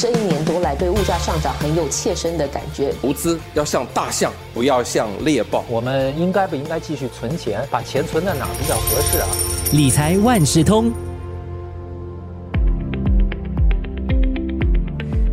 这一年多来对物价上涨很有切身的感觉。投资要像大象，不要像猎豹。我们应该不应该继续存钱？把钱存在哪比较合适啊？理财万事通，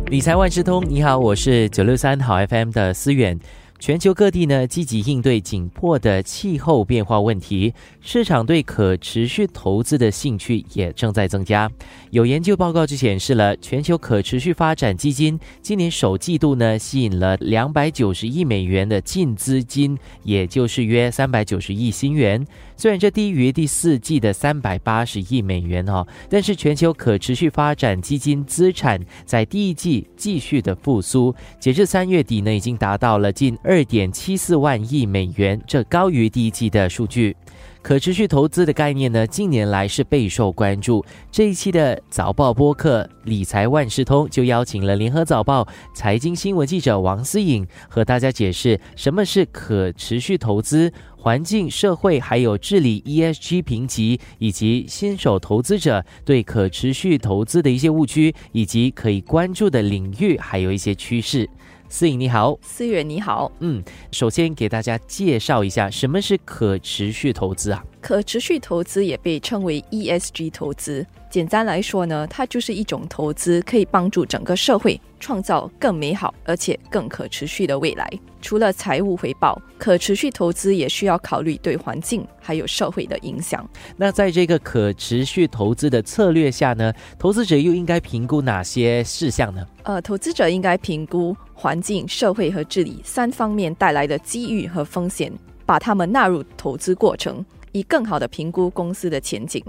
理财万事通，你好，我是九六三好 FM 的思远。全球各地呢积极应对紧迫的气候变化问题，市场对可持续投资的兴趣也正在增加。有研究报告就显示了，全球可持续发展基金今年首季度呢吸引了两百九十亿美元的净资金，也就是约三百九十亿新元。虽然这低于第四季的三百八十亿美元哦，但是全球可持续发展基金资产在第一季继续的复苏，截至三月底呢，已经达到了近二点七四万亿美元，这高于第一季的数据。可持续投资的概念呢，近年来是备受关注。这一期的早报播客理财万事通就邀请了联合早报财经新闻记者王思颖，和大家解释什么是可持续投资。环境、社会还有治理 ESG 评级，以及新手投资者对可持续投资的一些误区，以及可以关注的领域，还有一些趋势。思颖你好，思远你好，嗯，首先给大家介绍一下什么是可持续投资啊？可持续投资也被称为 ESG 投资。简单来说呢，它就是一种投资，可以帮助整个社会创造更美好而且更可持续的未来。除了财务回报，可持续投资也需要考虑对环境还有社会的影响。那在这个可持续投资的策略下呢，投资者又应该评估哪些事项呢？呃，投资者应该评估环境、社会和治理三方面带来的机遇和风险，把它们纳入投资过程，以更好的评估公司的前景。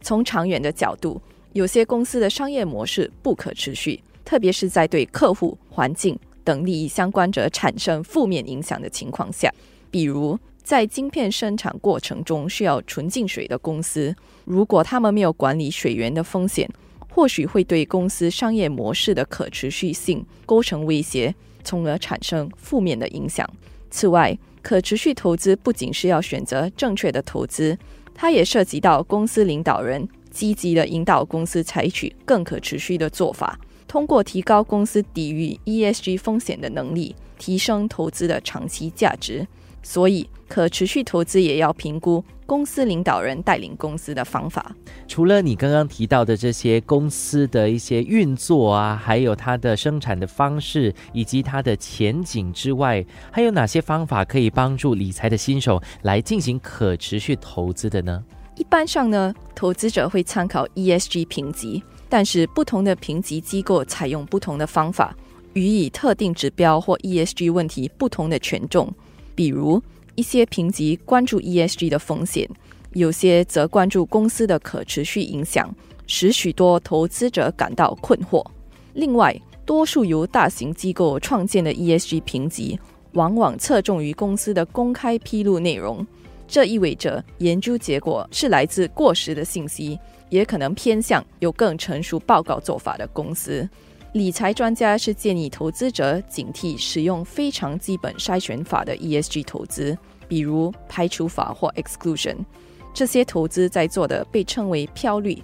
从长远的角度，有些公司的商业模式不可持续，特别是在对客户、环境等利益相关者产生负面影响的情况下。比如，在晶片生产过程中需要纯净水的公司，如果他们没有管理水源的风险，或许会对公司商业模式的可持续性构成威胁，从而产生负面的影响。此外，可持续投资不仅是要选择正确的投资。它也涉及到公司领导人积极的引导公司采取更可持续的做法，通过提高公司抵御 ESG 风险的能力，提升投资的长期价值。所以，可持续投资也要评估公司领导人带领公司的方法。除了你刚刚提到的这些公司的一些运作啊，还有它的生产的方式以及它的前景之外，还有哪些方法可以帮助理财的新手来进行可持续投资的呢？一般上呢，投资者会参考 ESG 评级，但是不同的评级机构采用不同的方法，予以特定指标或 ESG 问题不同的权重。比如，一些评级关注 ESG 的风险，有些则关注公司的可持续影响，使许多投资者感到困惑。另外，多数由大型机构创建的 ESG 评级，往往侧重于公司的公开披露内容，这意味着研究结果是来自过时的信息，也可能偏向有更成熟报告做法的公司。理财专家是建议投资者警惕使用非常基本筛选法的 ESG 投资，比如排除法或 exclusion。这些投资在做的被称为飘绿，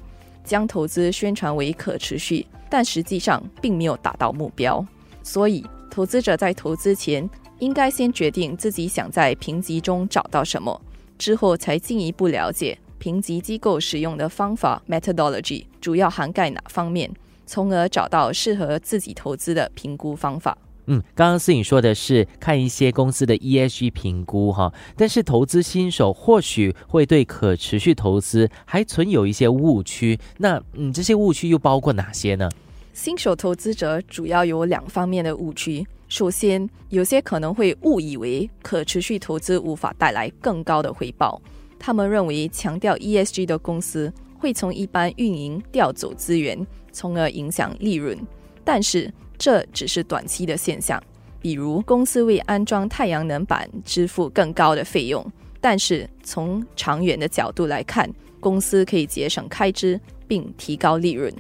将投资宣传为可持续，但实际上并没有达到目标。所以，投资者在投资前应该先决定自己想在评级中找到什么，之后才进一步了解评级机构使用的方法 methodology 主要涵盖哪方面。从而找到适合自己投资的评估方法。嗯，刚刚思颖说的是看一些公司的 ESG 评估哈，但是投资新手或许会对可持续投资还存有一些误区。那嗯，这些误区又包括哪些呢？新手投资者主要有两方面的误区。首先，有些可能会误以为可持续投资无法带来更高的回报，他们认为强调 ESG 的公司会从一般运营调走资源。从而影响利润，但是这只是短期的现象。比如，公司为安装太阳能板支付更高的费用，但是从长远的角度来看，公司可以节省开支并提高利润。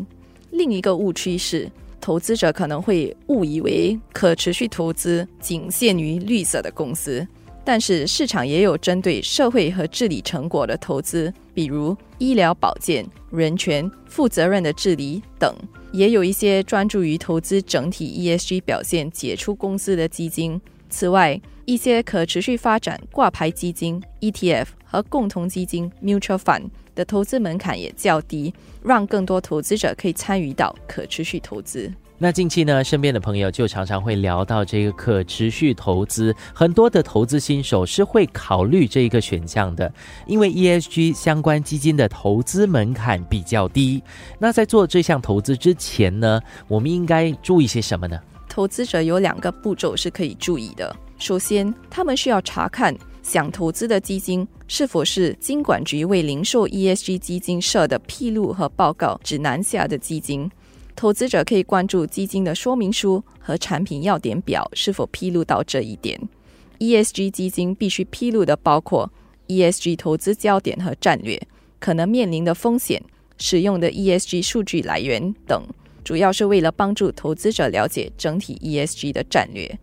另一个误区是，投资者可能会误以为可持续投资仅限于绿色的公司，但是市场也有针对社会和治理成果的投资，比如医疗保健、人权、负责任的治理等；也有一些专注于投资整体 ESG 表现、杰出公司的基金。此外，一些可持续发展挂牌基金 （ETF） 和共同基金 （Mutual Fund） 的投资门槛也较低，让更多投资者可以参与到可持续投资。那近期呢，身边的朋友就常常会聊到这个可持续投资，很多的投资新手是会考虑这一个选项的，因为 ESG 相关基金的投资门槛比较低。那在做这项投资之前呢，我们应该注意些什么呢？投资者有两个步骤是可以注意的。首先，他们需要查看想投资的基金是否是金管局为零售 ESG 基金设的披露和报告指南下的基金。投资者可以关注基金的说明书和产品要点表是否披露到这一点。ESG 基金必须披露的包括 ESG 投资焦点和战略、可能面临的风险、使用的 ESG 数据来源等，主要是为了帮助投资者了解整体 ESG 的战略。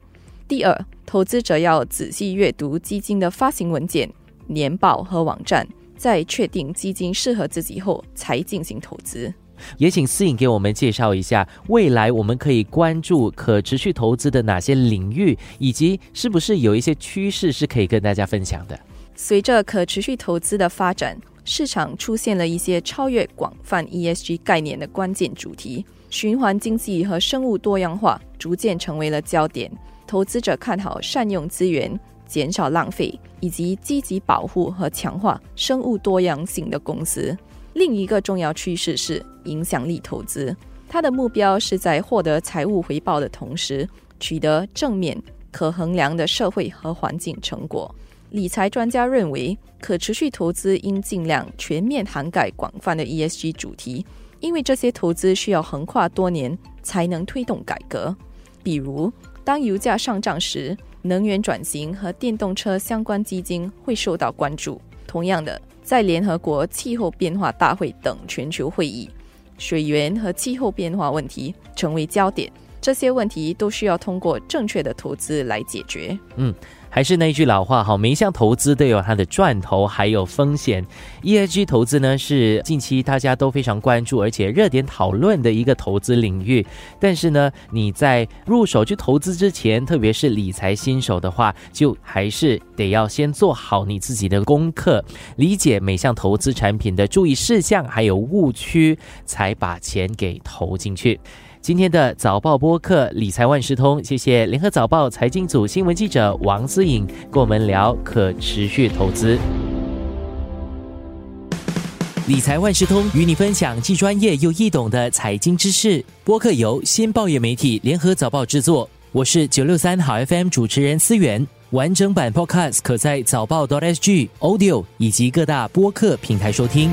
第二，投资者要仔细阅读基金的发行文件、年报和网站，在确定基金适合自己后才进行投资。也请思颖给我们介绍一下，未来我们可以关注可持续投资的哪些领域，以及是不是有一些趋势是可以跟大家分享的。随着可持续投资的发展，市场出现了一些超越广泛 ESG 概念的关键主题，循环经济和生物多样化逐渐成为了焦点。投资者看好善用资源、减少浪费，以及积极保护和强化生物多样性的公司。另一个重要趋势是影响力投资，它的目标是在获得财务回报的同时，取得正面、可衡量的社会和环境成果。理财专家认为，可持续投资应尽量全面涵盖广泛的 ESG 主题，因为这些投资需要横跨多年才能推动改革。比如，当油价上涨时，能源转型和电动车相关基金会受到关注。同样的。在联合国气候变化大会等全球会议，水源和气候变化问题成为焦点。这些问题都需要通过正确的投资来解决。嗯。还是那句老话，哈，每一项投资都有它的赚头，还有风险。ESG 投资呢，是近期大家都非常关注，而且热点讨论的一个投资领域。但是呢，你在入手去投资之前，特别是理财新手的话，就还是得要先做好你自己的功课，理解每项投资产品的注意事项还有误区，才把钱给投进去。今天的早报播客理财万事通，谢谢联合早报财经组新闻记者王思颖跟我们聊可持续投资。理财万事通与你分享既专业又易懂的财经知识。播客由新报业媒体联合早报制作，我是九六三好 FM 主持人思源。完整版 Podcast 可在早报 .sg Audio 以及各大播客平台收听。